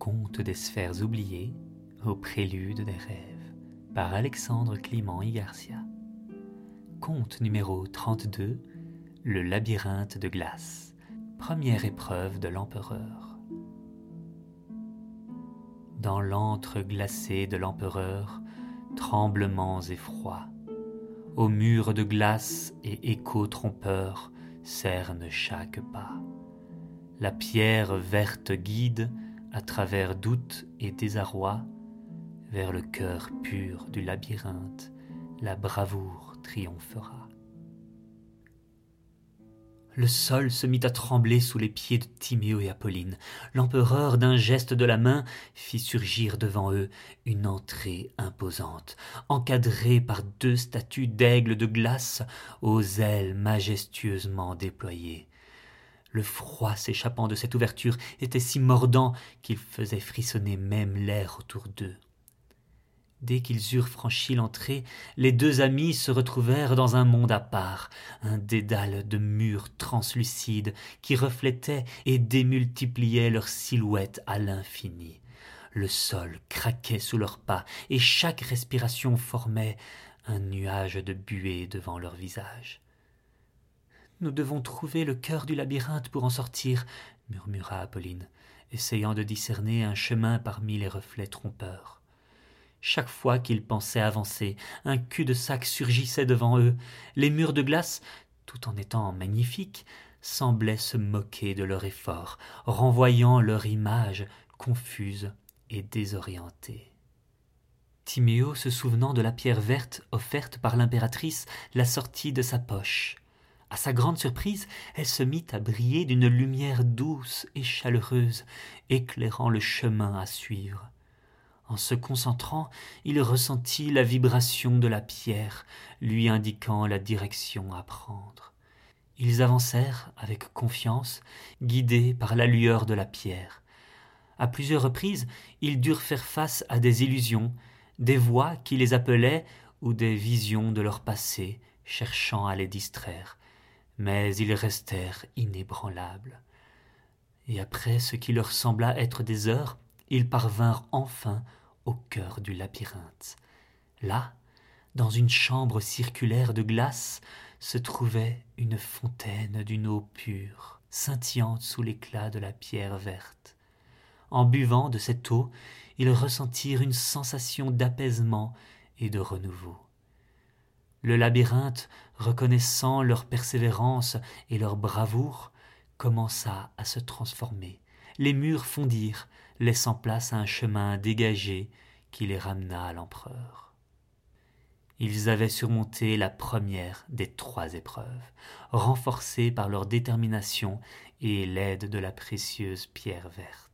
Conte des sphères oubliées, au prélude des rêves, par Alexandre Clément y. Conte numéro 32, Le labyrinthe de glace, première épreuve de l'empereur. Dans l'antre glacé de l'empereur, tremblements et froids, aux murs de glace et échos trompeurs cernent chaque pas. La pierre verte guide, à travers doute et désarroi, vers le cœur pur du labyrinthe, la bravoure triomphera. Le sol se mit à trembler sous les pieds de Timéo et Apolline. L'empereur, d'un geste de la main, fit surgir devant eux une entrée imposante, encadrée par deux statues d'aigles de glace aux ailes majestueusement déployées. Le froid s'échappant de cette ouverture était si mordant qu'il faisait frissonner même l'air autour d'eux. Dès qu'ils eurent franchi l'entrée, les deux amis se retrouvèrent dans un monde à part, un dédale de murs translucides qui reflétaient et démultipliaient leurs silhouettes à l'infini. Le sol craquait sous leurs pas, et chaque respiration formait un nuage de buée devant leur visage. Nous devons trouver le cœur du labyrinthe pour en sortir, murmura Apolline, essayant de discerner un chemin parmi les reflets trompeurs. Chaque fois qu'ils pensaient avancer, un cul-de-sac surgissait devant eux. Les murs de glace, tout en étant magnifiques, semblaient se moquer de leur effort, renvoyant leur image confuse et désorientée. Timéo, se souvenant de la pierre verte offerte par l'impératrice, la sortit de sa poche. À sa grande surprise, elle se mit à briller d'une lumière douce et chaleureuse, éclairant le chemin à suivre. En se concentrant, il ressentit la vibration de la pierre, lui indiquant la direction à prendre. Ils avancèrent avec confiance, guidés par la lueur de la pierre. À plusieurs reprises, ils durent faire face à des illusions, des voix qui les appelaient ou des visions de leur passé, cherchant à les distraire mais ils restèrent inébranlables. Et après ce qui leur sembla être des heures, ils parvinrent enfin au cœur du labyrinthe. Là, dans une chambre circulaire de glace, se trouvait une fontaine d'une eau pure, scintillante sous l'éclat de la pierre verte. En buvant de cette eau, ils ressentirent une sensation d'apaisement et de renouveau. Le labyrinthe, reconnaissant leur persévérance et leur bravoure, commença à se transformer. Les murs fondirent, laissant place à un chemin dégagé qui les ramena à l'empereur. Ils avaient surmonté la première des trois épreuves, renforcés par leur détermination et l'aide de la précieuse pierre verte.